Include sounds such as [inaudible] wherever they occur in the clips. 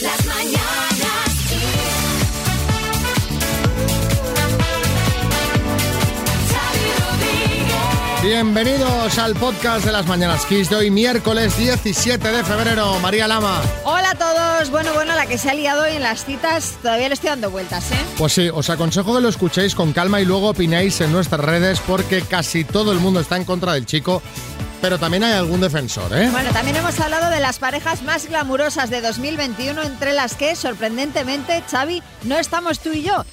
Las mañanas. Bienvenidos al podcast de las Mañanas Kiss de hoy, miércoles 17 de febrero. María Lama. Hola a todos. Bueno, bueno, la que se ha liado hoy en las citas, todavía le estoy dando vueltas, ¿eh? Pues sí, os aconsejo que lo escuchéis con calma y luego opinéis en nuestras redes porque casi todo el mundo está en contra del chico, pero también hay algún defensor, ¿eh? Bueno, también hemos hablado de las parejas más glamurosas de 2021, entre las que, sorprendentemente, Xavi, no estamos tú y yo.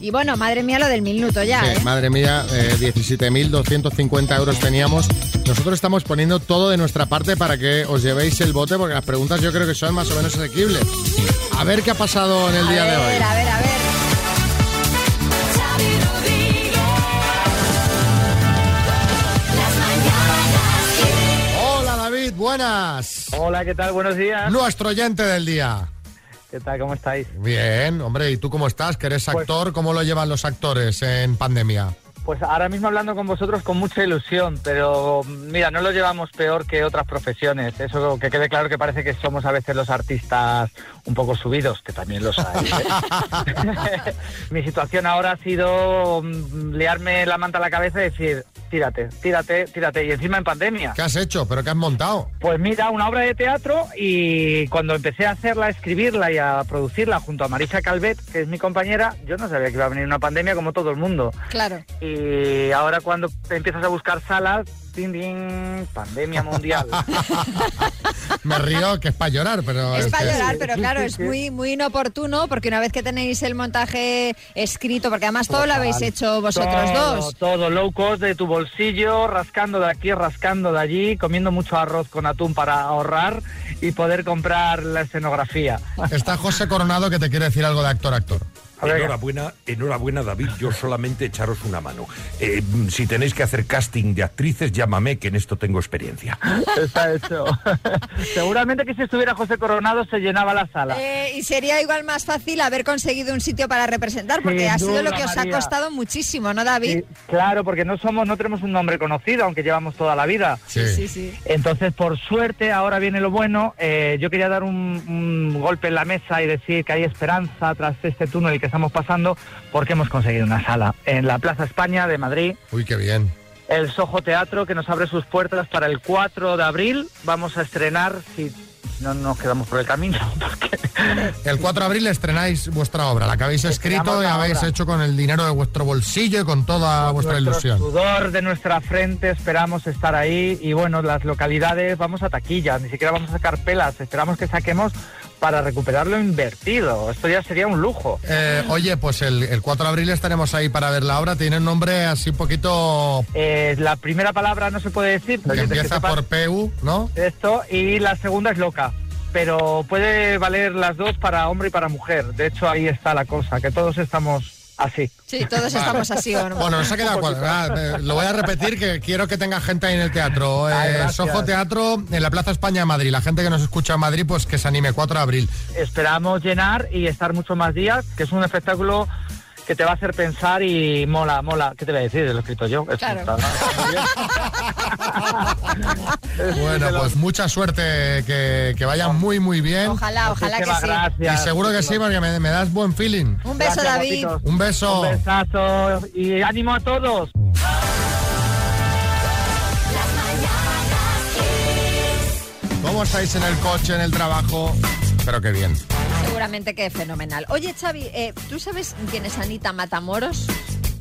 Y bueno, madre mía, lo del minuto ya, Sí, ¿eh? madre mía, eh, 17.250 euros teníamos. Nosotros estamos poniendo todo de nuestra parte para que os llevéis el bote porque las preguntas yo creo que son más o menos asequibles. A ver qué ha pasado en el día a de ver, hoy. a ver, a ver. Buenas. Hola, ¿qué tal? Buenos días. Nuestro oyente del día. ¿Qué tal? ¿Cómo estáis? Bien, hombre, ¿y tú cómo estás? Que eres Pues- actor, ¿cómo lo llevan los actores en pandemia? Pues ahora mismo hablando con vosotros con mucha ilusión, pero mira, no lo llevamos peor que otras profesiones. Eso que quede claro que parece que somos a veces los artistas un poco subidos, que también los hay. ¿eh? [laughs] [laughs] Mi situación ahora ha sido mm, liarme la manta a la cabeza y decir, tírate, tírate, tírate. Y encima en pandemia. ¿Qué has hecho? ¿Pero qué has montado? Pues mira, una obra de teatro y cuando empecé a hacerla, a escribirla y a producirla junto a Marisa Calvet, que es mi compañera, yo no sabía que iba a venir una pandemia como todo el mundo. Claro. Y ahora cuando empiezas a buscar salas, tin, tin, pandemia mundial. [laughs] Me río que es para llorar, pero... Es es para llorar, pero claro, es muy, muy inoportuno porque una vez que tenéis el montaje escrito, porque además todo lo Total. habéis hecho vosotros todo, dos. Todo, low cost de tu bolsillo, rascando de aquí, rascando de allí, comiendo mucho arroz con atún para ahorrar y poder comprar la escenografía. Está José Coronado que te quiere decir algo de actor actor. A ver, Enhorabuena, enhorabuena David, yo solamente echaros una mano. Eh, si tenéis que hacer casting de actrices, llámame, que en esto tengo experiencia. Está hecho. [laughs] Seguramente que si estuviera José Coronado se llenaba la sala. Eh, y sería igual más fácil haber conseguido un sitio para representar, porque Sin ha sido lo duda, que os ha María. costado muchísimo, ¿no, David? Sí, claro, porque no somos, no tenemos un nombre conocido, aunque llevamos toda la vida. Sí. sí, sí. Entonces, por suerte, ahora viene lo bueno. eh, yo quería dar un, un golpe en la mesa y decir que hay esperanza tras este túnel que estamos pasando, porque hemos conseguido una sala en la Plaza España de Madrid, Uy, qué bien. el Soho Teatro, que nos abre sus puertas para el 4 de abril. Vamos a estrenar, si no nos quedamos por el camino, [laughs] porque El 4 de abril estrenáis vuestra obra, la que habéis escrito y habéis obra. hecho con el dinero de vuestro bolsillo y con toda vuestra ilusión. sudor de nuestra frente esperamos estar ahí y bueno, las localidades vamos a taquilla, ni siquiera vamos a sacar pelas, esperamos que saquemos para recuperar lo invertido. Esto ya sería un lujo. Eh, oye, pues el, el 4 de abril estaremos ahí para ver la obra. Tiene un nombre así un poquito Eh, la primera palabra no se puede decir, que que empieza por PU, ¿no? esto y la segunda es loca. Pero puede valer las dos para hombre y para mujer. De hecho, ahí está la cosa, que todos estamos así. Sí, todos estamos así, ¿o no? Bueno, nos ha quedado cuadro. Eh, Lo voy a repetir que quiero que tenga gente ahí en el teatro. Eh, Ay, gracias. Soho Teatro en la Plaza España de Madrid. La gente que nos escucha en Madrid, pues que se anime 4 de abril. Esperamos llenar y estar muchos más días, que es un espectáculo que te va a hacer pensar y mola, mola. ¿Qué te voy a decir? Lo he escrito yo. Claro. [laughs] Bueno, pues mucha suerte, que, que vaya muy, muy bien. Ojalá, ojalá que sí. Y seguro que sí, porque me, me das buen feeling. Un beso, Gracias, David. Un beso. Un besazo y ánimo a todos. ¿Cómo estáis en el coche, en el trabajo? Espero que bien. Seguramente que fenomenal. Oye, Xavi, eh, ¿tú sabes quién es Anita Matamoros?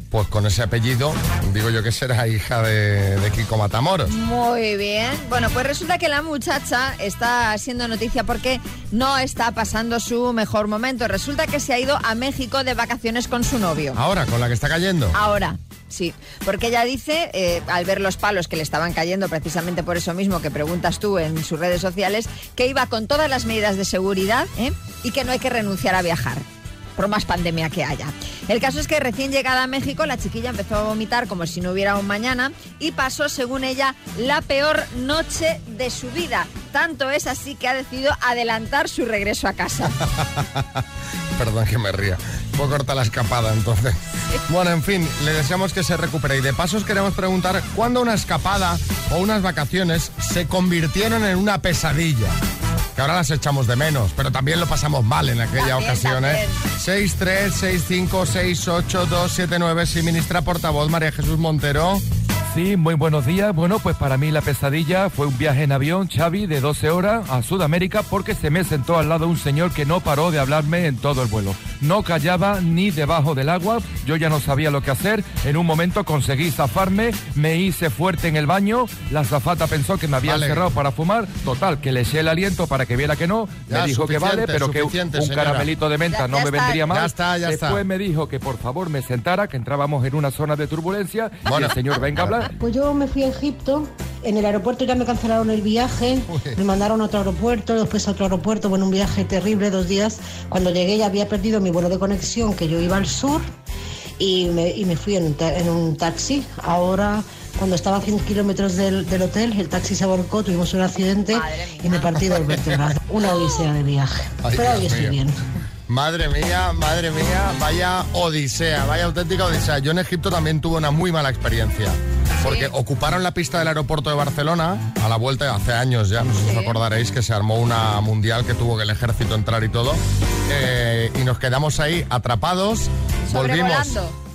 Pues con ese apellido, digo yo que será hija de, de Kiko Matamoros. Muy bien. Bueno, pues resulta que la muchacha está siendo noticia porque no está pasando su mejor momento. Resulta que se ha ido a México de vacaciones con su novio. Ahora, con la que está cayendo. Ahora, sí, porque ella dice, eh, al ver los palos que le estaban cayendo precisamente por eso mismo que preguntas tú en sus redes sociales, que iba con todas las medidas de seguridad ¿eh? y que no hay que renunciar a viajar por más pandemia que haya. El caso es que recién llegada a México, la chiquilla empezó a vomitar como si no hubiera un mañana y pasó, según ella, la peor noche de su vida. Tanto es así que ha decidido adelantar su regreso a casa. [laughs] Perdón que me ría. Puedo cortar la escapada entonces. Bueno, en fin, le deseamos que se recupere. Y de paso os queremos preguntar cuándo una escapada o unas vacaciones se convirtieron en una pesadilla. que ahora las echamos de menos, pero también lo pasamos mal en aquella También, ocasión, ¿eh? también. 6, 3, 6, 5, 6, 8, 2, 7, 9, sí, ministra portavoz María Jesús Montero. Sí, muy buenos días. Bueno, pues para mí la pesadilla fue un viaje en avión, Xavi, de 12 horas a Sudamérica porque se me sentó al lado un señor que no paró de hablarme en todo el vuelo. No callaba ni debajo del agua, yo ya no sabía lo que hacer. En un momento conseguí zafarme, me hice fuerte en el baño, la zafata pensó que me había Vale. cerrado para fumar. Total, que le eché el aliento para que viera que no. Ya, me dijo que vale, pero que un señora. caramelito de menta Ya- no ya me está. vendría mal. Ya está, ya está. Después me dijo que por favor me sentara, que entrábamos en una zona de turbulencia. Y Bueno. el señor venga a hablar. Pues yo me fui a Egipto, en el aeropuerto ya me cancelaron el viaje, Uy. me mandaron a otro aeropuerto, después a otro aeropuerto, bueno, un viaje terrible, dos días. Cuando llegué ya había perdido mi vuelo de conexión, que yo iba al sur, y me, y me fui en un, ta- en un taxi. Ahora, cuando estaba a 100 kilómetros del, del hotel, el taxi se volcó, tuvimos un accidente y me partí dos [laughs] vértebras. Una odisea de viaje. Ay, Pero hoy Dios estoy mío. bien. Madre mía, madre mía, vaya odisea, vaya auténtica odisea. Yo en Egipto también tuve una muy mala experiencia. Porque ocuparon la pista del aeropuerto de Barcelona a la vuelta hace años ya, no sé si os acordaréis que se armó una mundial que tuvo que el ejército entrar y todo. Eh, y nos quedamos ahí atrapados. Volvimos.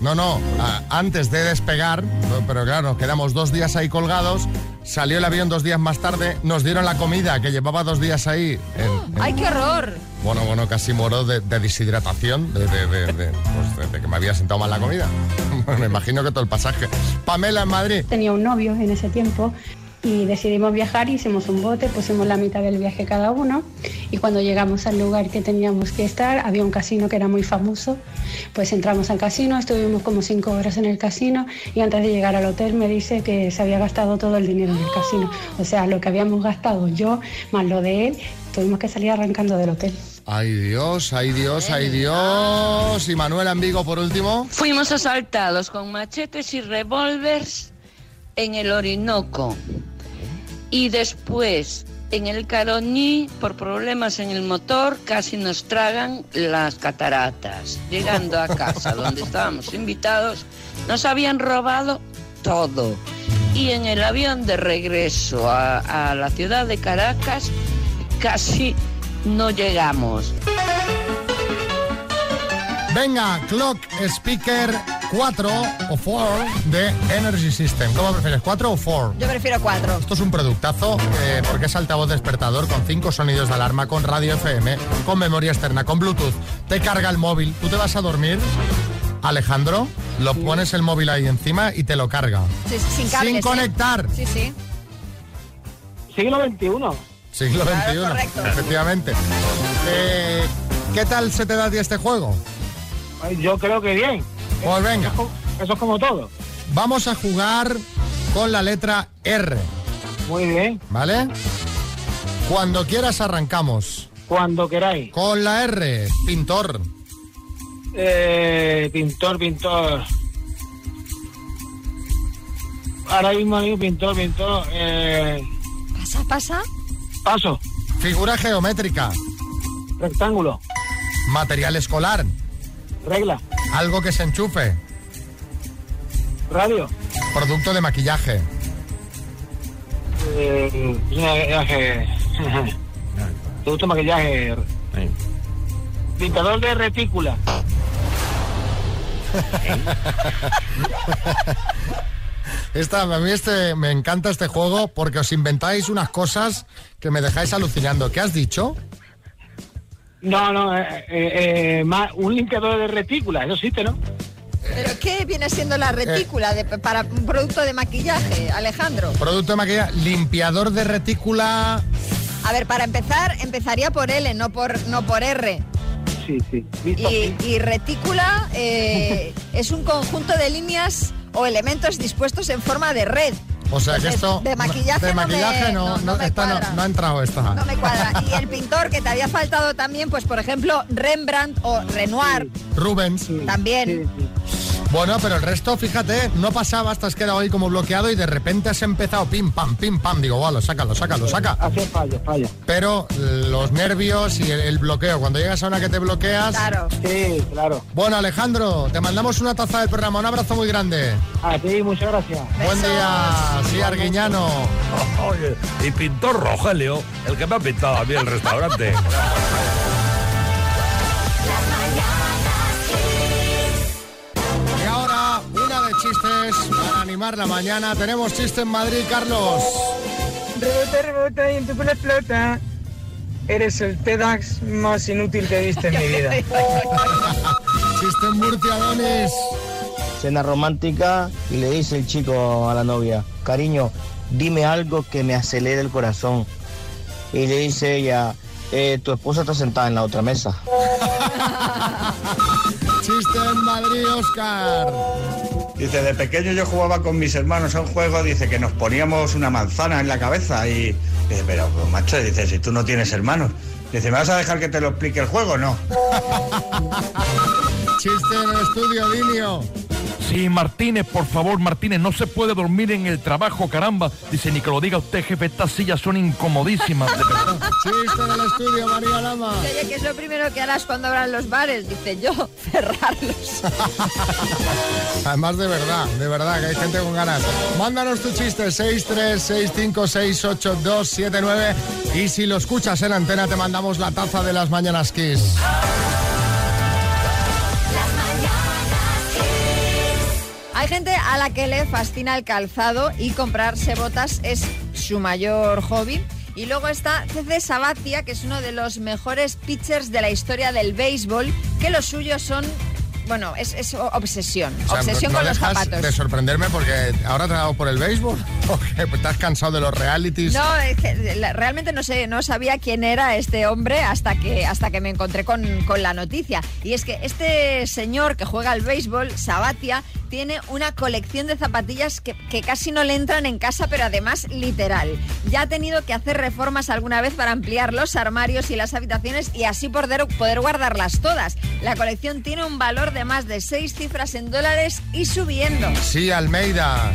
No, no, a- antes de despegar, pero- claro, nos quedamos dos días ahí colgados. Salió el avión dos días más tarde, nos dieron la comida que llevaba dos días ahí en- en ¡Ay, qué horror! bueno, bueno, casi moro de, de deshidratación, de, de- de- de, pues, de- de que me había sentado mal la comida. [laughs] me imagino que todo el pasaje. Pamela en Madrid. Tenía un novio en ese tiempo y decidimos viajar, hicimos un bote, pusimos la mitad del viaje cada uno y cuando llegamos al lugar que teníamos que estar, había un casino que era muy famoso, pues entramos al casino, estuvimos como cinco horas en el casino y antes de llegar al hotel me dice que se había gastado todo el dinero en el casino, o sea, lo que habíamos gastado yo más lo de él, tuvimos que salir arrancando del hotel. Ay Dios, ay Dios, ay Dios. Y Manuela en Vigo por último. Fuimos asaltados con machetes y revólveres en el Orinoco. Y después, en el Caroní, por problemas en el motor, casi nos tragan las cataratas. Llegando a casa [laughs] donde estábamos invitados, nos habían robado todo. Y en el avión de regreso a, a la ciudad de Caracas, casi no llegamos. Venga, Clock Speaker 4 o 4 de Energy System. ¿Cómo prefieres, 4 o 4? Yo prefiero cuatro. Esto es un productazo eh, porque es altavoz despertador con cinco sonidos de alarma, con radio FM, con memoria externa, con Bluetooth. Te carga el móvil. Tú te vas a dormir, Alejandro, lo pones el móvil ahí encima y te lo carga. Sí, sí, sin cables, Sin conectar. Sí, sí. Siglo XXI. Siglo Claro, XXI, correcto. efectivamente. Eh, ¿Qué tal se te da a ti este juego? Yo creo que bien. Pues venga, Eso es como todo. vamos a jugar con la letra R, Muy bien. ¿vale? Cuando quieras arrancamos. Cuando queráis. Con la R, pintor. Eh, pintor, pintor. Ahora mismo hay un pintor, pintor. Eh, ¿Pasa, pasa? Paso. Figura geométrica. Rectángulo. Material escolar. Regla. Algo que se enchufe. Radio. Producto de maquillaje. Eh, maquillaje. [laughs] Producto de maquillaje. Pintador de retícula. [laughs] [laughs] Esta, a mí este, me encanta este juego porque os inventáis unas cosas que me dejáis alucinando. ¿Qué has dicho? No, no, eh, eh, eh, más, un limpiador de retícula. Eso existe, ¿no? ¿Pero qué viene siendo la retícula de- para un producto de maquillaje, Alejandro? Producto de maquillaje, limpiador de retícula. A ver, para empezar, empezaría por L, no por, no por R. Sí, sí. Visto Y, y retícula eh, es un conjunto de líneas o elementos dispuestos en forma de red. O sea que esto. de maquillaje de no me- maquillaje no, no- no no, me esta no, cuadra. no ha entrado esta. No me cuadra. Y el pintor que te había faltado también, pues por ejemplo, Rembrandt o Renoir. Rubens. También. Sí, sí. Bueno, pero el resto, fíjate, no pasaba, estás quedado ahí como bloqueado y de repente has empezado pim, pam, pim, pam. Digo, vale, sácalo, sácalo, saca. Hace fallo, fallo. Pero los nervios y el, el bloqueo, cuando llegas a una que te bloqueas... Claro. Sí, claro. Bueno, Alejandro, te mandamos una taza del programa. Un abrazo muy grande. A ti, muchas gracias. Buen día, sí, Arguiñano. Oye, y pintor Rogelio, el que me ha pintado a mí el restaurante. [laughs] para animar la mañana. Tenemos chiste en Madrid, Carlos. Rebota, rebota y en tu pelo explota. Eres el TEDx más inútil que he visto en mi vida. [laughs] Chiste en Murcia, Donis. Cena romántica y le dice el chico a la novia, cariño, dime algo que me acelere el corazón. Y le dice ella, "Eh, tu esposa está sentada en la otra mesa. [laughs] Chiste en Madrid, Oscar. Dice, de pequeño yo jugaba con mis hermanos a un juego, dice que nos poníamos una manzana en la cabeza y dice, pero pues, macho, dice, si tú no tienes hermanos. Dice, ¿me vas a dejar que te lo explique el juego? No. [laughs] Chiste en el estudio, Dinio. Sí, Martínez, por favor, Martínez, no se puede dormir en el trabajo, caramba. Dice, ni que lo diga usted, jefe, estas sillas son incomodísimas, de verdad. Chiste en el estudio, María Lama. Oye, ¿qué es lo primero que harás cuando abran los bares? Dice yo, [laughs] cerrarlos. [laughs] Además, de verdad, de verdad, que hay gente con ganas. Mándanos tu chiste, 636568279 y si lo escuchas en antena te mandamos la taza de las Mañanas Kiss. Hay gente a la que le fascina el calzado y comprarse botas es su mayor hobby. Y luego está CC Sabatia, que es uno de los mejores pitchers de la historia del béisbol, que los suyos son, bueno, es, es obsesión. O sea, obsesión no, con los zapatos. de sorprenderme porque ahora te por el béisbol que estás cansado de los realities. No, es que la- realmente no sé, no sabía quién era este hombre hasta que, hasta que me encontré con, con la noticia. Y es que este señor que juega al béisbol, Sabatia, tiene una colección de zapatillas que, que casi no le entran en casa, pero además literal. Ya ha tenido que hacer reformas alguna vez para ampliar los armarios y las habitaciones y así poder, poder guardarlas todas. La colección tiene un valor de más de seis cifras en dólares y subiendo. Sí, Almeida.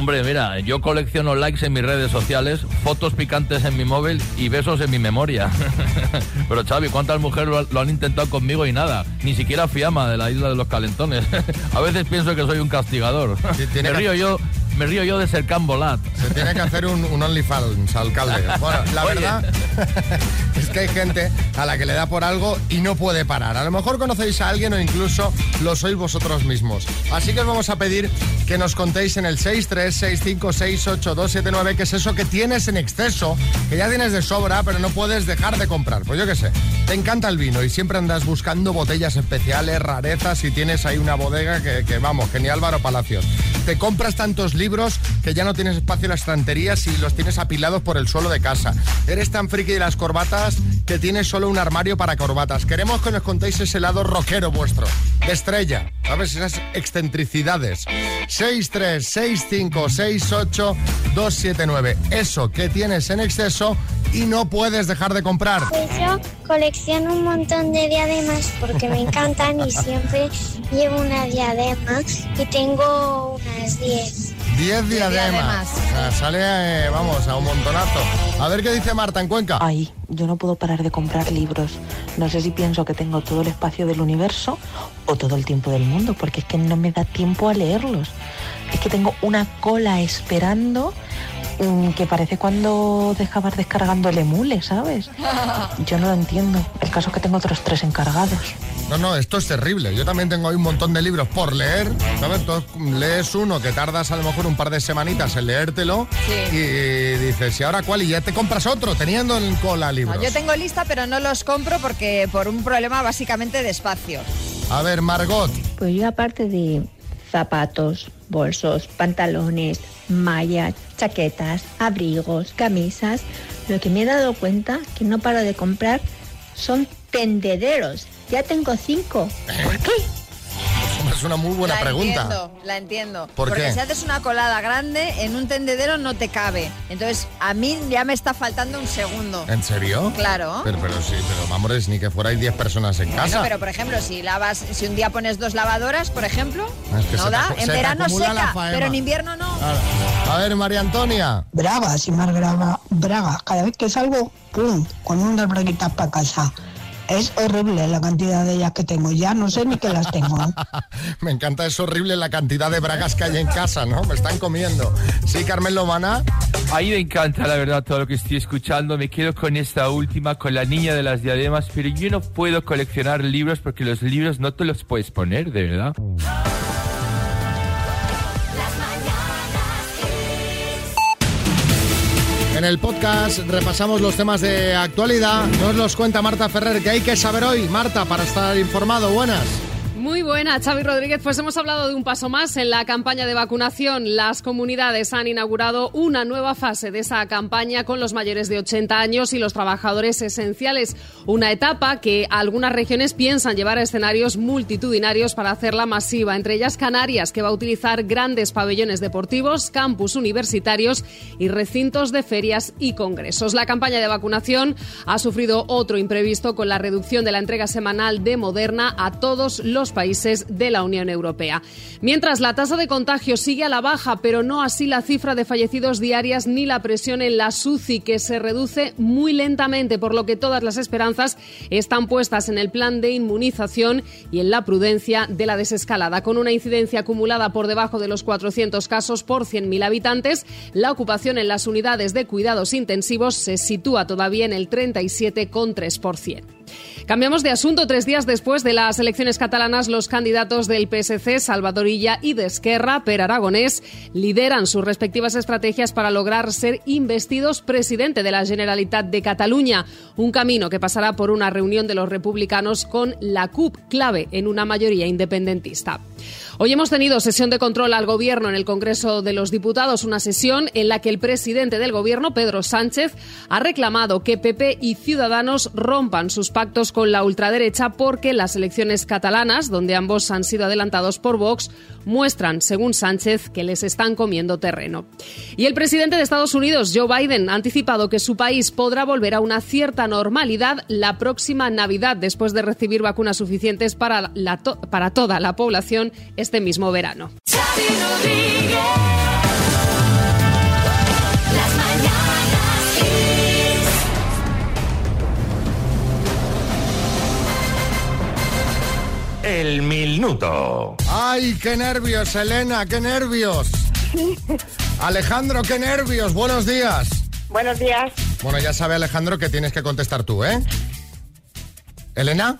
Hombre, mira, yo colecciono likes en mis redes sociales, fotos picantes en mi móvil y besos en mi memoria. [laughs] Pero Xavi, ¿cuántas mujeres lo, han intentado conmigo y nada? Ni siquiera Fiamma de la isla de los calentones. [laughs] A veces pienso que soy un castigador. tiene Me río yo, me río yo de ser Cambolat. Se tiene que hacer un, un OnlyFans, alcalde. [laughs] Bueno, la Oye. verdad [laughs] es que hay gente a la que le da por algo y no puede parar. A lo mejor conocéis a alguien o incluso lo sois vosotros mismos. Así que os vamos a pedir que nos contéis en el 636568279 qué es eso que tienes en exceso, que ya tienes de sobra, pero no puedes dejar de comprar. Pues yo qué sé, te encanta el vino y siempre andas buscando botellas especiales, rarezas y tienes ahí una bodega que, que, vamos, que ni Álvaro Palacios. Te compras tantos libros que ya no tienes espacio en las estanterías y los tienes apilados por el suelo de casa. Eres tan friki de las corbatas que tienes solo un armario para corbatas. Queremos que nos contéis ese lado rockero vuestro, de estrella, ¿sabes? Esas excentricidades. 636568279. Eso que tienes en exceso y no puedes dejar de comprar. Pues yo colecciono un montón de diademas porque me encantan y siempre llevo una diadema y tengo unas 10. 10 diademas. diademas. O sea, sale, eh, vamos, a un montonazo. A ver qué dice Marta en Cuenca. Ay, yo no puedo parar de comprar libros. No sé si pienso que tengo todo el espacio del universo o todo el tiempo del mundo, porque es que no me da tiempo a leerlos. Es que tengo una cola esperando que parece cuando dejabas descargando el emule, ¿sabes? [laughs] Yo no lo entiendo. El caso es que tengo otros tres encargados. No, no, esto es terrible. Yo también tengo ahí un montón de libros por leer. ¿sabes? Entonces lees uno que tardas a lo mejor un par de semanitas en leértelo y dices, ¿y ahora cuál? Y ya te compras otro, teniendo en cola libros. No, yo tengo lista, pero no los compro porque por un problema básicamente de espacio. A ver, Margot. Pues yo aparte de zapatos, bolsos, pantalones, mallas, chaquetas, abrigos, camisas, lo que me he dado cuenta que no paro de comprar son tendederos. Ya tengo cinco. ¿Por qué? Es una muy buena la pregunta. Entiendo, la entiendo. ¿Por Porque qué? si haces una colada grande, en un tendedero no te cabe. Entonces, a mí ya me está faltando un segundo. ¿En serio? Claro. Pero, pero sí, pero amores, ni que fuerais 10 personas en Bueno, casa. pero por ejemplo, si lavas, si un día pones dos lavadoras, por ejemplo, Es que no se da. se en te verano seca, pero en invierno no. A ver, María Antonia. Brava, sin más grava, braga. Cada vez que salgo, pum, con unas braguitas para casa. Es horrible la cantidad de ellas que tengo. Ya no sé ni que las tengo. [laughs] Me encanta, es horrible la cantidad de bragas que hay en casa, ¿no? Me están comiendo. Sí, Carmen Lomana. A mí me encanta, la verdad, todo lo que estoy escuchando. Me quedo con esta última, con la niña de las diademas, pero yo no puedo coleccionar libros porque los libros no te los puedes poner, de verdad. En el podcast repasamos los temas de actualidad. Nos los cuenta Marta Ferrer. ¿Qué hay que saber hoy, Marta, para estar informado? Buenas. Muy buena, Xavi Rodríguez. Pues hemos hablado de un paso más en la campaña de vacunación. Las comunidades han inaugurado una nueva fase de esa campaña con los mayores de 80 años y los trabajadores esenciales. Una etapa que algunas regiones piensan llevar a escenarios multitudinarios para hacerla masiva, entre ellas Canarias, que va a utilizar grandes pabellones deportivos, campus universitarios y recintos de ferias y congresos. La campaña de vacunación ha sufrido otro imprevisto con la reducción de la entrega semanal de Moderna a todos los países de la Unión Europea. Mientras la tasa de contagio sigue a la baja, pero no así la cifra de fallecidos diarias ni la presión en la SUCI, que se reduce muy lentamente, por lo que todas las esperanzas están puestas en el plan de inmunización y en la prudencia de la desescalada. Con una incidencia acumulada por debajo de los 400 casos por 100.000 habitantes, la ocupación en las unidades de cuidados intensivos se sitúa todavía en el 37,3%. Cambiamos de asunto. Tres días después de las elecciones catalanas, los candidatos del PSC, Salvador Illa y de Per Aragonés, lideran sus respectivas estrategias para lograr ser investidos presidente de la Generalitat de Cataluña. Un camino que pasará por una reunión de los republicanos con la CUP, clave en una mayoría independentista. Hoy hemos tenido sesión de control al Gobierno en el Congreso de los Diputados, una sesión en la que el presidente del Gobierno, Pedro Sánchez, ha reclamado que PP y Ciudadanos rompan sus pactos con la ultraderecha porque las elecciones catalanas, donde ambos han sido adelantados por Vox, muestran, según Sánchez, que les están comiendo terreno. Y el presidente de Estados Unidos, Joe Biden, ha anticipado que su país podrá volver a una cierta normalidad la próxima Navidad, después de recibir vacunas suficientes para, la para toda la población este mismo verano. El minuto. ¡Ay, qué nervios, Elena! ¡Qué nervios! [laughs] Alejandro, qué nervios. Buenos días. Buenos días. Bueno, ya sabe Alejandro que tienes que contestar tú, ¿eh? ¿Elena?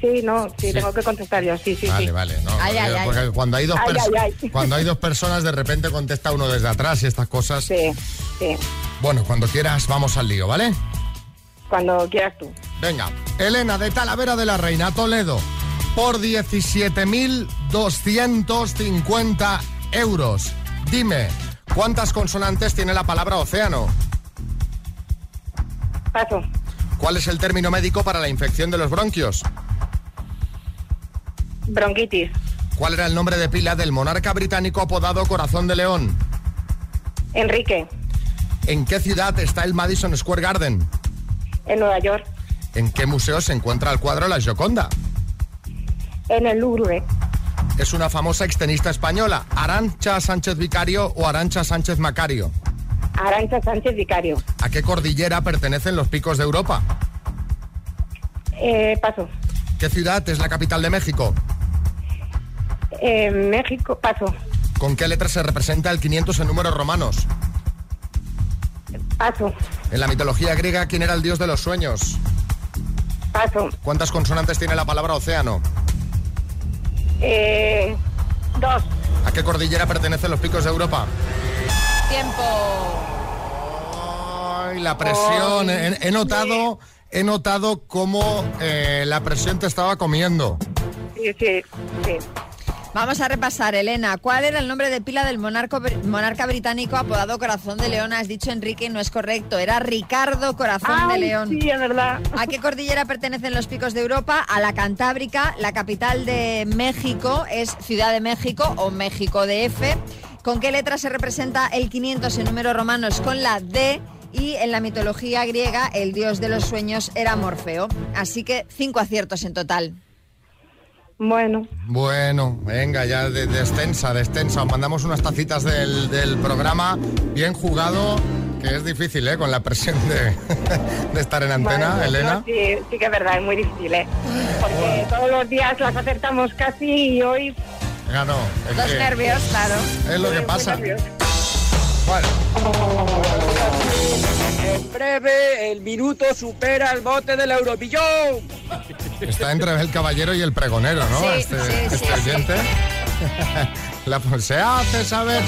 Sí, no, sí, tengo que contestar yo, sí, sí, Vale, sí. vale. No, Ay, ay, porque- ay. cuando hay dos Ay, perso- ay, ay. cuando hay dos personas, de repente contesta uno desde atrás y estas cosas. Sí, sí. Bueno, cuando quieras, vamos al lío, ¿vale? Cuando quieras tú. Venga, Elena de Talavera de la Reina, Toledo, por 17.250 euros. Dime, ¿cuántas consonantes tiene la palabra océano? Paso. ¿Cuál es el término médico para la infección de los bronquios? Bronquitis. ¿Cuál era el nombre de pila del monarca británico apodado Corazón de León? Enrique. ¿En qué ciudad está el Madison Square Garden? En Nueva York. ¿En qué museo se encuentra el cuadro La Gioconda? En el Louvre. Es una famosa extenista española, Arancha Sánchez Vicario o Arancha Sánchez Macario. Arancha Sánchez Vicario. ¿A qué cordillera pertenecen los picos de Europa? Eh, paso. ¿Qué ciudad es la capital de México? Eh, México. Paso. ¿Con qué letra se representa el 500 en números romanos? Paso. En la mitología griega, ¿quién era el dios de los sueños? Paso. ¿Cuántas consonantes tiene la palabra océano? Eh, dos. ¿A qué cordillera pertenecen los picos de Europa? Tiempo. Ay, la presión. He, he notado, he notado cómo eh, la presión te estaba comiendo. Sí, sí, sí. Vamos a repasar, Elena. ¿Cuál era el nombre de pila del monarco, monarca británico apodado Corazón de León? Has dicho Enrique y no es correcto. Era Ricardo Corazón de León. sí, es verdad. ¿A qué cordillera pertenecen los picos de Europa? A la Cantábrica. La capital de México es Ciudad de México o México DF. ¿Con qué letra se representa el 500 en números romanos? Con la D. Y en la mitología griega, el dios de los sueños era Morfeo. Así que cinco aciertos en total. Bueno. Bueno, venga, ya de, descensa, descensa. Os mandamos unas tacitas del, del programa. Bien jugado, que es difícil, ¿eh? Con la presión de, [laughs] de estar en antena, Bueno, Elena. no, sí, sí que es verdad, es muy difícil, ¿eh? Porque todos los días las acertamos casi y hoy Venga, no, es que nervios, claro. Es lo que pasa. Bueno, En breve, el minuto supera el bote del Europillón. Está entre el caballero y el pregonero, ¿no? Sí, este sí, este sí, oyente. [laughs] La, se hace saber.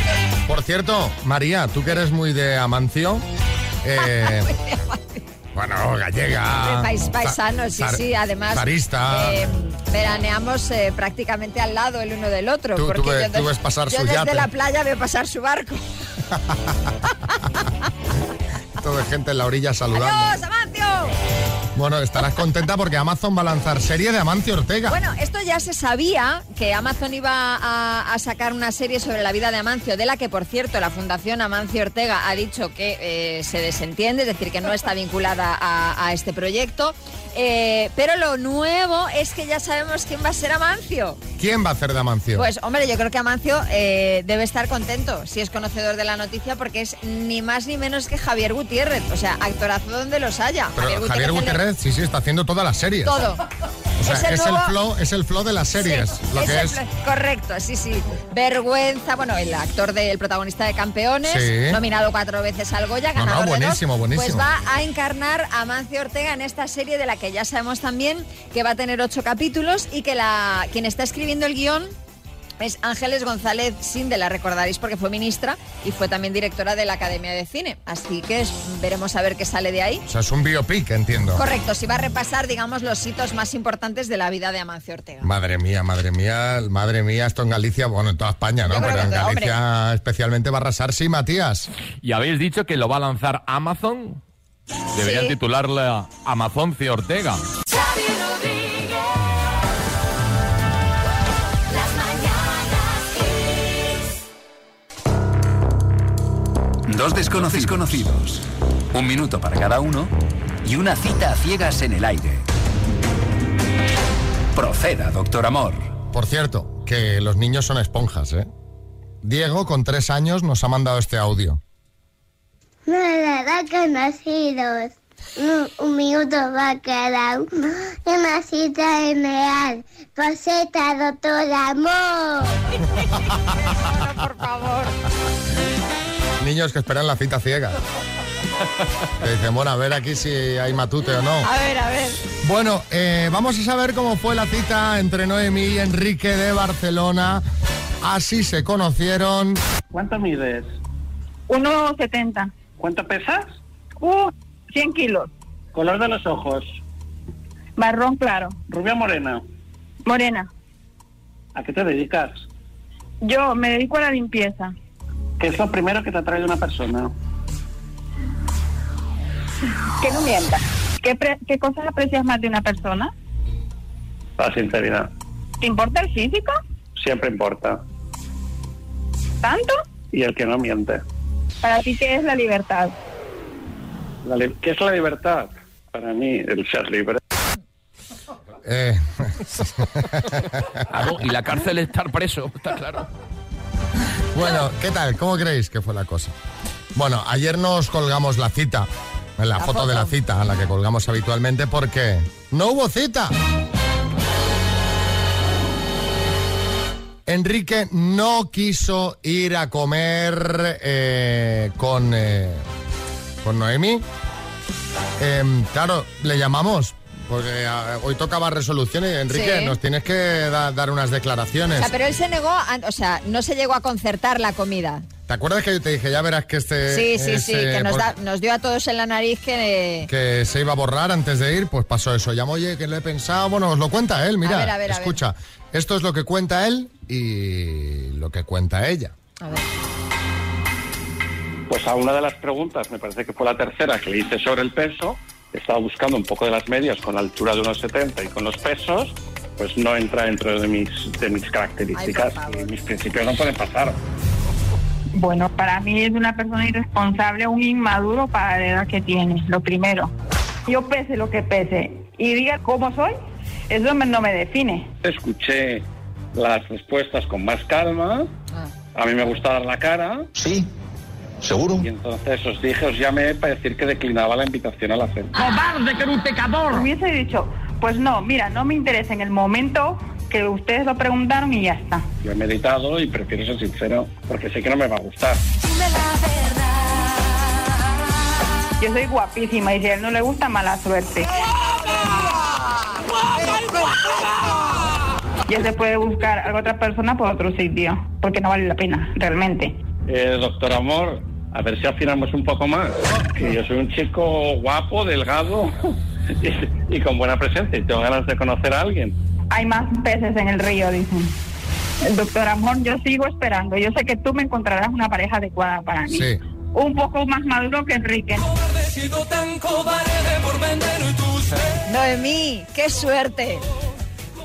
Por cierto, María, tú que eres muy de Amancio. eh, [laughs] bueno, gallega. Pais, paisano, sí, sí. Además, zarista. eh, veraneamos eh, prácticamente al lado el uno del otro. Tú- porque tú yo, tú ves pasar yo su desde yate. la playa veo pasar su barco. [laughs] De gente en la orilla saludando. ¡Adiós, Amancio! Bueno, estarás contenta porque Amazon va a lanzar serie de Amancio Ortega. Bueno, esto ya se sabía que Amazon iba a, a sacar una serie sobre la vida de Amancio, de la que, por cierto, la Fundación Amancio Ortega ha dicho que eh, se desentiende, es decir, que no está vinculada a, a este proyecto. Eh, pero lo nuevo es que ya sabemos quién va a ser Amancio. ¿Quién va a hacer de Amancio? Pues hombre, yo creo que Amancio eh, debe estar contento si es conocedor de la noticia porque es ni más ni menos que Javier Gutiérrez, o sea, actorazo donde los haya. Pero Javier Gutiérrez, sí, sí, está haciendo todas las series. Todo. O sea, es, el, nuevo- flow, es el flow de las series. Sí, lo que es. flow- Correcto, sí, sí. Vergüenza, bueno, el actor del protagonista de Campeones, Sí. nominado cuatro veces al Goya, No, no, ganador de dos, buenísimo, buenísimo. Pues va a encarnar a Mancio Ortega en esta serie de la que ya sabemos también que va a tener ocho capítulos y que la quien está escribiendo el guion es Ángeles González Sinde, la recordaréis porque fue ministra y fue también directora de la Academia de Cine. Así que veremos a ver qué sale de ahí. O sea, es un biopic, entiendo. Correcto, si va a repasar, digamos, los hitos más importantes de la vida de Amancio Ortega. Madre mía, madre mía, madre mía, esto en Galicia, bueno, en toda España, ¿no? Pero en hombre. Galicia especialmente va a arrasar, sí, Matías. Y habéis dicho que lo va a lanzar Amazon. Deberían Sí. titularla Amazon C. Ortega. Dos desconocidos conocidos. Un minuto para cada uno y una cita a ciegas en el aire. Proceda, doctor Amor. Por cierto, que los niños son esponjas, ¿eh? Diego, con tres años, nos ha mandado este audio. Nada, conocidos. Un, un minuto va cada uno. Una cita real. Poseta, doctor amor. [laughs] por favor. Niños que esperan la cita ciega. Que dicen, bueno, a ver aquí si hay matute o no. A ver, a ver. Bueno, eh, vamos a saber cómo fue la cita entre Noemí y Enrique de Barcelona. Así se conocieron. ¿Cuánto mides? 1,70. ¿Cuánto pesas? Uh, 100 kilos. Color de los ojos. Marrón claro. Rubia morena. Morena. ¿A qué te dedicas? Yo me dedico a la limpieza. ¿Qué es lo primero que te atrae de una persona? Que no mienta. ¿Qué, pre- ¿Qué cosas aprecias más de una persona? La sinceridad. ¿Te importa el físico? Siempre importa. ¿Tanto? Y el que no miente. Para ti, ¿qué es la libertad? La li- ¿Qué es la libertad? Para mí, el ser libre. Eh, [laughs] y la cárcel es estar preso, está claro. Bueno, ¿qué tal? ¿Cómo creéis que fue la cosa? Bueno, ayer nos colgamos la cita, la, La foto, foto. de la cita, la que colgamos habitualmente, porque no hubo cita. Enrique no quiso ir a comer eh, con, eh, con Noemi. Em, claro, le llamamos, porque ah, hoy tocaba resolución y Enrique, Sí. nos tienes que da- dar unas O declaraciones. sea, pero él se negó, a- o sea, no se llegó a concertar la comida. ¿Te acuerdas que yo te dije, ya verás que este... Sí, sí, sí, eh, que nos, por- da- nos dio a todos en la nariz que... que se iba a borrar antes de ir, pues pasó eso. Llamo, oye, que le he pensado. Bueno, os lo cuenta él, mira. A ver, a ver, a ver. escucha, esto es lo que cuenta él y lo que cuenta ella. A ver. Pues a una de las preguntas, me parece que fue la tercera que le hice sobre el peso, estaba buscando un poco de las medias con la altura de unos 70 y con los pesos, pues no entra dentro de mis, de mis características y mis principios no pueden pasar. Bueno, para mí es una persona irresponsable, un inmaduro para la edad que tiene, lo primero. Yo pese lo que pese y diga cómo soy, eso me- no me define. Escuché las respuestas con más calma, a mí me gusta dar la cara. Sí, seguro. Y entonces os dije, os llamé para decir que declinaba la invitación a la cena. ¡Cobarde, que era un pecador! Hubiese dicho, pues no, mira, no me interesa en el momento que ustedes lo preguntaron y ya está. Yo he meditado y prefiero ser sincero porque sé que no me va a gustar. Yo soy guapísima y si a él no le gusta, mala suerte. Ya se puede buscar a otra persona por otro sitio, porque no vale la pena, realmente. Eh, doctor Amor, a ver si afinamos un poco más. Que yo soy un chico guapo, delgado [laughs] y, y con buena presencia y tengo ganas de conocer a alguien. Hay más peces en el río, dicen. Doctor Amor, yo sigo esperando. Yo sé que tú me encontrarás una pareja adecuada para mí. Sí. Un poco más maduro que Enrique. Noemí, qué suerte.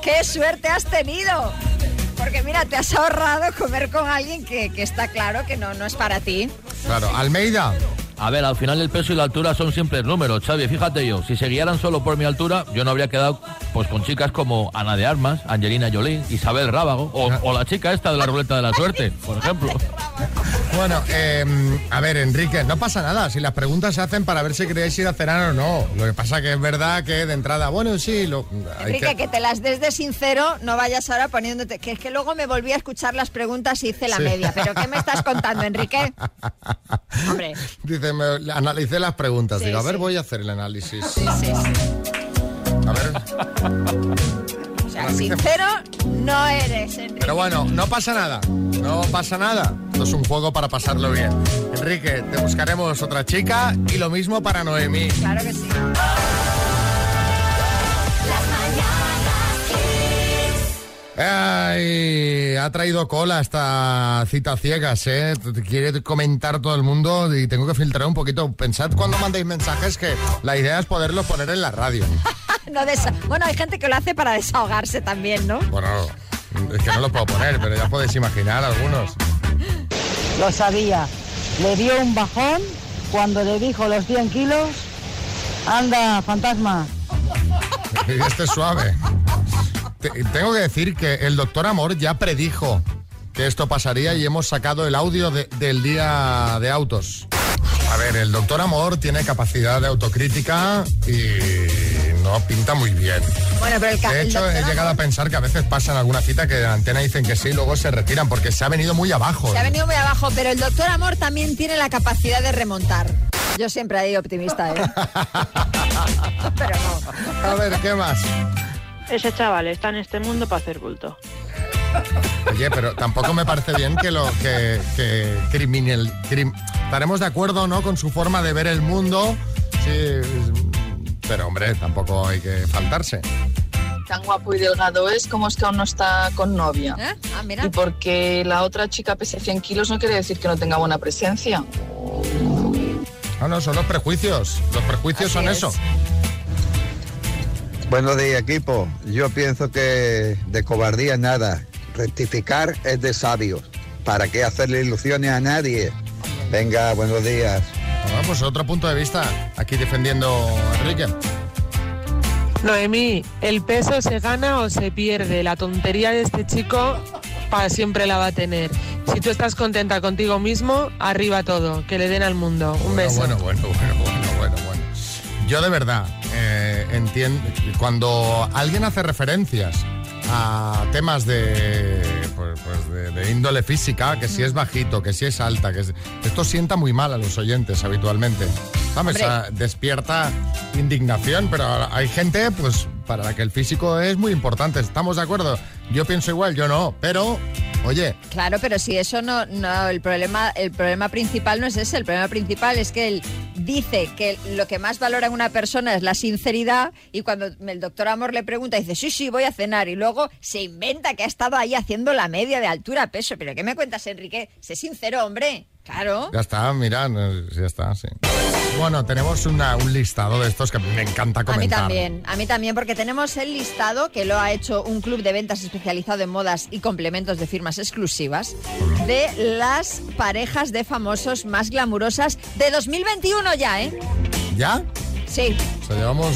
Qué suerte has tenido. Porque mira, te has ahorrado comer con alguien que, que está claro que no, no es para ti. Claro, Almeida. A ver, al final el peso y la altura son simples números, Xavi. Fíjate yo, si se guiaran solo por mi altura, yo no habría quedado pues con chicas como Ana de Armas, Angelina Jolie, Isabel Rábago o, o la chica esta de la ruleta de la suerte, por ejemplo. [laughs] Bueno, eh, a ver, Enrique, no pasa nada. Si las preguntas se hacen para ver si queréis ir a cenar o no. Lo que pasa que es verdad que de entrada, bueno, sí, lo, hay Enrique, que... te las des de sincero, no vayas ahora poniéndote. Que es que luego me volví a escuchar las preguntas y hice la Sí. media. ¿Pero qué me estás contando, [laughs] Enrique? Hombre. Dice, me analicé las preguntas. Sí, Digo, a ver, sí. voy a hacer el análisis. Sí, sí, sí. A ver. O sea, sincero no eres, Enrique. Pero bueno, no pasa nada. No pasa nada. Esto es un juego para pasarlo bien. Enrique, te buscaremos otra chica y lo mismo para Noemí. Claro que sí. Ay, ha traído cola esta cita ciegas, ¿eh? Quiere comentar todo el mundo y tengo que filtrar un poquito. Pensad cuando mandéis mensajes que la idea es poderlo poner en la radio. [laughs] No bueno, hay gente que lo hace para desahogarse también, ¿no? Bueno, es que no lo puedo poner, pero ya podéis imaginar algunos. Lo sabía. Le dio un bajón cuando le dijo los 100 kilos. Anda, fantasma. [laughs] Y este es suave. Te- tengo que decir que el doctor Amor ya predijo que esto pasaría y hemos sacado el audio de- del día de autos. A ver, el doctor Amor tiene capacidad de autocrítica y no pinta muy bien. Bueno, pero el De el hecho, he doctor llegado a pensar que a veces pasa en alguna cita que de la antena dicen que sí y luego se retiran porque se ha venido muy abajo. Se ha venido muy abajo, pero el doctor Amor también tiene la capacidad de remontar. Yo siempre he sido optimista, ¿eh? [laughs] [laughs] pero no. A ver, ¿qué más? Ese chaval está en este mundo para hacer bulto. Oye, pero tampoco me parece bien que lo que, que criminal, crim- estaremos de acuerdo, ¿no? Con su forma de ver el mundo. Sí, pero hombre, tampoco hay que faltarse. Tan guapo y delgado es como es que aún no está con novia. ¿Eh? Ah, mira. Y porque la otra chica pese 100 kilos no quiere decir que no tenga buena presencia. No, no, son los prejuicios. Los prejuicios son eso. Buenos días, equipo. Yo pienso que de cobardía nada. Rectificar es de sabios. ¿Para qué hacerle ilusiones a nadie? Venga, buenos días. Bueno, pues otro punto de vista. Aquí defendiendo a Enrique. Noemí, el peso se gana o se pierde. La tontería de este chico para siempre la va a tener. Si tú estás contenta contigo mismo, arriba todo, que le den al mundo. Un beso. Bueno, bueno, bueno, bueno, bueno, bueno. Yo de verdad eh, cuando alguien hace referencias a temas de, pues, pues, de, de índole física, que si es bajito, que si es alta, que es- esto sienta muy mal a los oyentes habitualmente. Despierta indignación, pero hay gente pues para la que el físico es muy importante. ¿Estamos de acuerdo? Yo pienso igual, yo no, pero oye, Claro, pero si eso no, no, el problema, el problema principal no es ese, el problema principal es que él dice que lo que más valora en una persona es la sinceridad y cuando el doctor Amor le pregunta, dice, sí, sí, voy a cenar y luego se inventa que ha estado ahí haciendo la media de altura-peso. ¿Pero qué me cuentas, Enrique? Sé sincero, hombre. Claro. Ya está, mira, ya está, sí. Bueno, tenemos una- un listado de estos que me encanta A mí comentar. también, a mí también, porque tenemos el listado que lo ha hecho un club de ventas especializado en modas y complementos de firmas exclusivas de las parejas de famosos más glamurosas de 2021 ya, ¿eh? ¿Ya? Sí, O sea, llevamos...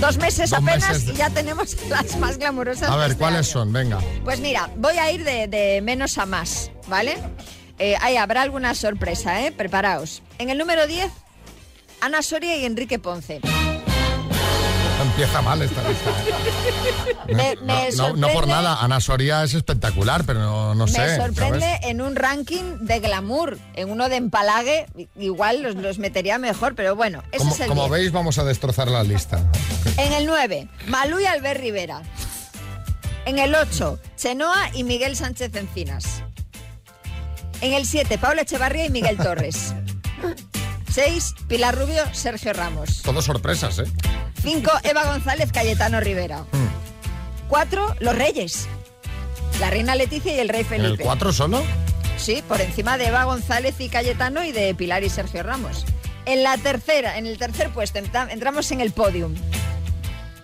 dos meses Dos apenas meses y ya tenemos [laughs] las más glamurosas. A ver, este ¿cuáles año. son? Venga. Pues mira, voy a ir de, de menos a más, ¿vale? Eh, ahí habrá alguna sorpresa, ¿eh? Preparaos. En el número 10, Ana Soria y Enrique Ponce. Empieza mal esta lista. ¿eh? [laughs] Me- no, me no- no por nada, Ana Soria es espectacular, pero no, no sé. Me sorprende ¿sabes? en un ranking de glamour, en uno de empalague, igual los, los metería mejor, pero bueno, ese Como, es el como 10. veis, vamos a destrozar la lista. En el 9, Malú y Albert Rivera. En el 8, Chenoa y Miguel Sánchez Encinas. En el 7, Paula Echevarría y Miguel Torres. 6, Pilar Rubio, Sergio Ramos. Todo sorpresas, ¿eh? 5, Eva González, Cayetano Rivera. Hmm. 4, Los Reyes. La reina Leticia y el rey ¿En Felipe. el 4 solo? Sí, por encima de Eva González y Cayetano y de Pilar y Sergio Ramos. En la tercera, en el tercer puesto, entra- entramos en el podium.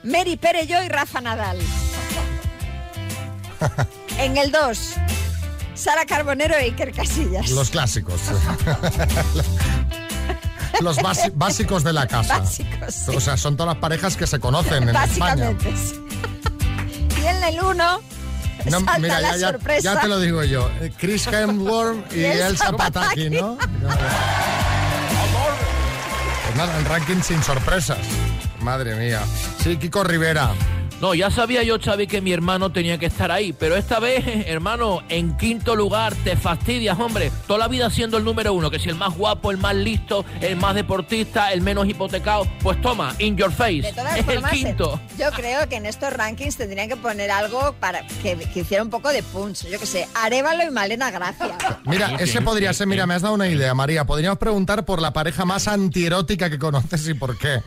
Mary Perello y Rafa Nadal. [laughs] En el 2, Sara Carbonero e Iker Casillas. Los clásicos. [laughs] Los básicos de la casa. Básicos, sí. O sea, son todas las parejas que se conocen en España. Básicamente. sí. Y en el 1, No, salta mira, la ya, ya- sorpresa. ya te lo digo yo. Chris [laughs] Hemsworth y, Y el Elsa. Pataki, ¿no? Pues nada, en ranking sin sorpresas. Madre mía. Sí, Kiko Rivera. No, ya sabía yo, Xavi, que mi hermano tenía que estar ahí, pero esta vez, [laughs] hermano, en quinto lugar, te fastidias, hombre. Toda la vida siendo el número uno, que si el más guapo, el más listo, el más deportista, el menos hipotecado, pues toma, in your face. De todas es formas, el quinto. yo creo que en estos rankings tendrían que poner algo para que, que hiciera un poco de punch. Yo que sé, Arevalo y Malena Gracia. Mira, ese podría ser, mira, me has dado una idea, María. Podríamos preguntar por la pareja más antierótica que conoces y por qué.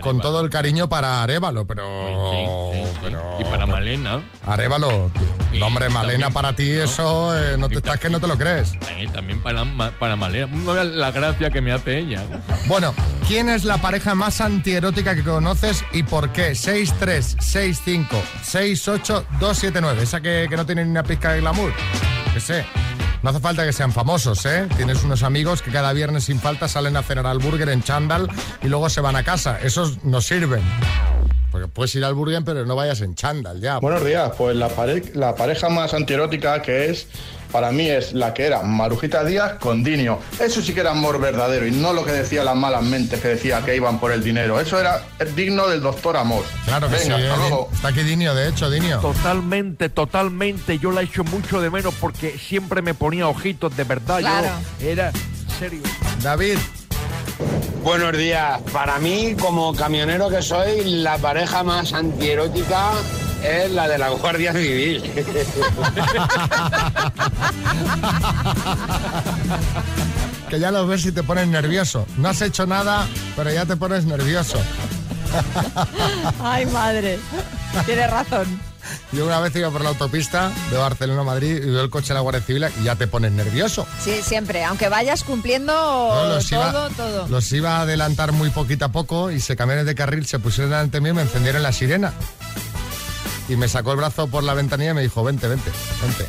Con todo el cariño para Arevalo, pero... pero- Y para Malena. Arevalo, nombre Malena también, para ti, eso eh, no te estás que no te lo crees. Eh, también para, para Malena. La gracia que me hace ella. Bueno, ¿quién es la pareja más antierótica que conoces y por qué? 636568279. Esa que, que no tiene ni una pizca de glamour. Que sé. No hace falta que sean famosos, ¿eh? Tienes unos amigos que cada viernes sin falta salen a cenar al burger en chándal y luego se van a casa. Esos no sirven. Porque puedes ir al burger, pero no vayas en chándal ya. Buenos días, pues la, pare- la pareja más antierótica que es, para mí es la que era Marujita Díaz con Dinio. Eso sí que era amor verdadero y no lo que decía las malas mentes que decía que iban por el dinero. Eso era digno del doctor Amor. Claro que Venga, sí. hasta ¿eh? luego. Está aquí Dinio, de hecho, Dinio. Totalmente, totalmente. Yo la echo mucho de menos porque siempre me ponía ojitos, de verdad. Claro. Yo era serio. David. Buenos días. Para mí, como camionero que soy, la pareja más antierótica es la de la Guardia Civil. [laughs] que ya los ves y te pones nervioso. No has hecho nada, pero ya te pones nervioso. Ay, madre. Tienes razón. Yo una vez iba por la autopista de Barcelona a Madrid y veo el coche de la Guardia Civil y ya te pones nervioso. Sí, siempre. Aunque vayas cumpliendo No, los, todo, iba, todo. los iba a adelantar muy poquito a poco y se cambiaron de carril, se pusieron delante mío y me encendieron la sirena. Y me sacó el brazo por la ventanilla y me dijo, vente, vente, vente.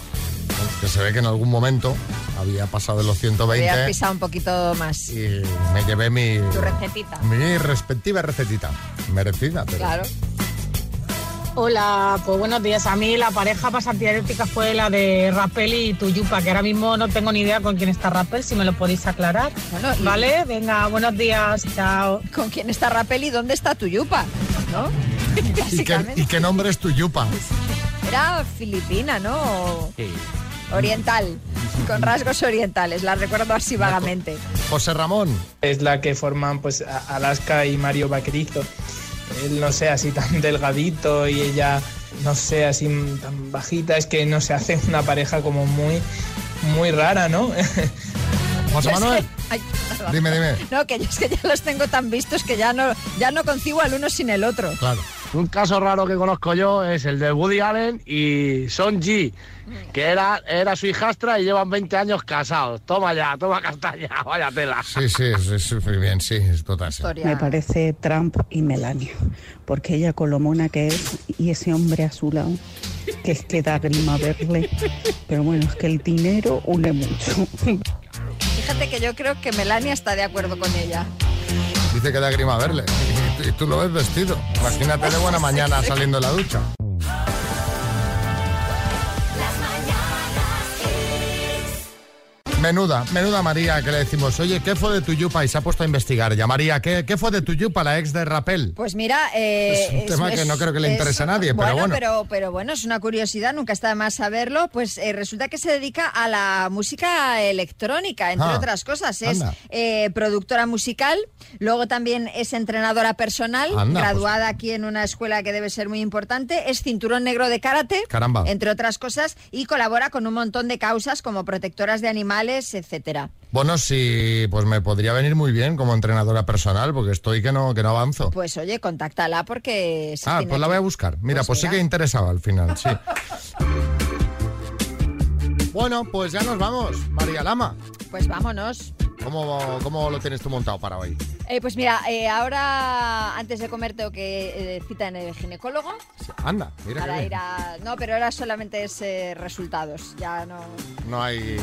Que se ve que en algún momento había pasado de los 120 Habías pisado un poquito más. y me llevé mi, Tu recetita. mi respectiva recetita. Merecida, pero... Claro. Hola, pues buenos días. A mí la pareja más antidialéctica fue la de Rappel y Tuyupa, que ahora mismo no tengo ni idea con quién está Rappel, si me lo podéis aclarar. Bueno, y- Vale, venga, buenos días, chao. ¿Con quién está Rapel y dónde está tu yupa? ¿No? [laughs] ¿Y qué, Básicamente. ¿Y qué nombre es tu yupa? Era filipina, ¿no? O Oriental. Con rasgos orientales. La recuerdo así vagamente. José Ramón. Es la que forman pues Alaska y Mario Vaquerizo. Él no sé, así tan [laughs] delgadito y ella no sé, así tan bajita. Es que no se hace una pareja como muy, muy rara, ¿no? [laughs] José Manuel. ay. Dime, dime. No, que yo es que ya los tengo tan vistos que ya no, ya no concibo al uno sin el otro. Claro. Un caso raro que conozco yo es el de Woody Allen y Son Ji, que era, era su hijastra y llevan 20 años casados. Toma ya, toma castaña, [laughs] vaya tela. Sí, sí, sí, sí, muy bien, sí, es total. sí. Me parece Trump y Melania, porque ella con lo mona que es y ese hombre a su lado, que es que da grima verle. Pero bueno, es que el dinero une mucho. Fíjate que yo creo que Melania está de acuerdo con ella. Dice que da grima verle. Y, tú lo ves vestido. Imagínate de buena mañana [laughs] saliendo de la ducha. Menuda, menuda María, que le decimos, oye, ¿qué fue de tu yupa? Y se ha puesto a investigar ya. María, ¿qué, qué fue de tu yupa, la ex de Rapel? Pues mira, eh, Es un tema que no creo que le interese a nadie, pero bueno. Pero, pero bueno, es una curiosidad, nunca está de más saberlo. Pues eh, resulta que se dedica a la música electrónica, entre Ah, otras cosas. Es eh, productora musical, luego también es entrenadora personal, Anda, pues. graduada aquí en una escuela que debe ser muy importante, es cinturón negro de karate, Caramba. entre otras cosas, y colabora con un montón de causas como protectoras de animales, etcétera. Bueno, sí, pues me podría venir muy bien como entrenadora personal, porque estoy que no, que no avanzo. Pues oye, contáctala porque... sí ah, pues la voy a buscar. Mira, Pues pues, sí que interesaba al final, sí. [laughs] bueno, pues ya nos vamos, María Lama. Pues vámonos. ¿Cómo, cómo lo tienes tú montado para hoy? Eh, pues mira, eh, ahora antes de comer tengo que eh, cita en el ginecólogo Anda, mira para ir a... No, pero ahora solamente es eh, resultados, ya no... No hay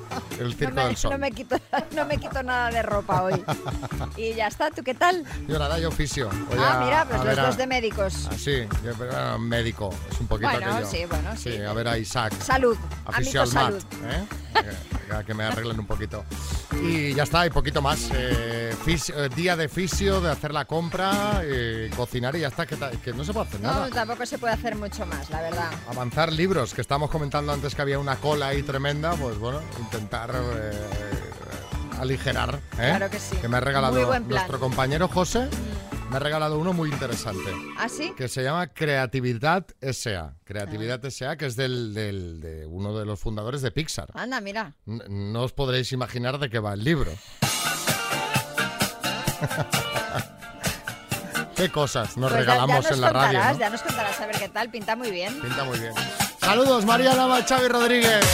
[laughs] el No circo me, del sol. no me quito, no me quito nada de ropa hoy. [laughs] Y ya está, ¿tú qué tal? Yo nada, yo oficio. Voy ah, a- mira, pues los a- dos de médicos. Ah, sí, yo, bueno, médico, es un poquito Bueno, que yo. sí, bueno, sí. a ver a Isaac. Salud, amigo, al mat, salud. ¿eh? [laughs] Que- que me arreglen un poquito. Y ya está, y poquito más. Eh, eh, día de fisio, de hacer la compra, eh, cocinar y ya está, que, que no se puede hacer nada. No, tampoco se puede hacer mucho más, la verdad. Avanzar libros, que estábamos comentando antes que había una cola ahí tremenda, pues bueno, intentar eh, aligerar. Claro que sí. me ha regalado. Mm. nuestro compañero José, me ha regalado uno muy interesante. ¿Ah, sí? Que se llama Creatividad S.A. Creatividad S.A., que es del, del- de uno de los fundadores de Pixar. Anda, mira. N- No os podréis imaginar de qué va el libro. [laughs] ¿Qué cosas nos Pues ya- ya regalamos nos en la radio? contarás, ¿no? Ya nos contarás a ver qué tal, pinta muy bien. Pinta muy bien. Saludos, María Lama, Xavi Rodríguez.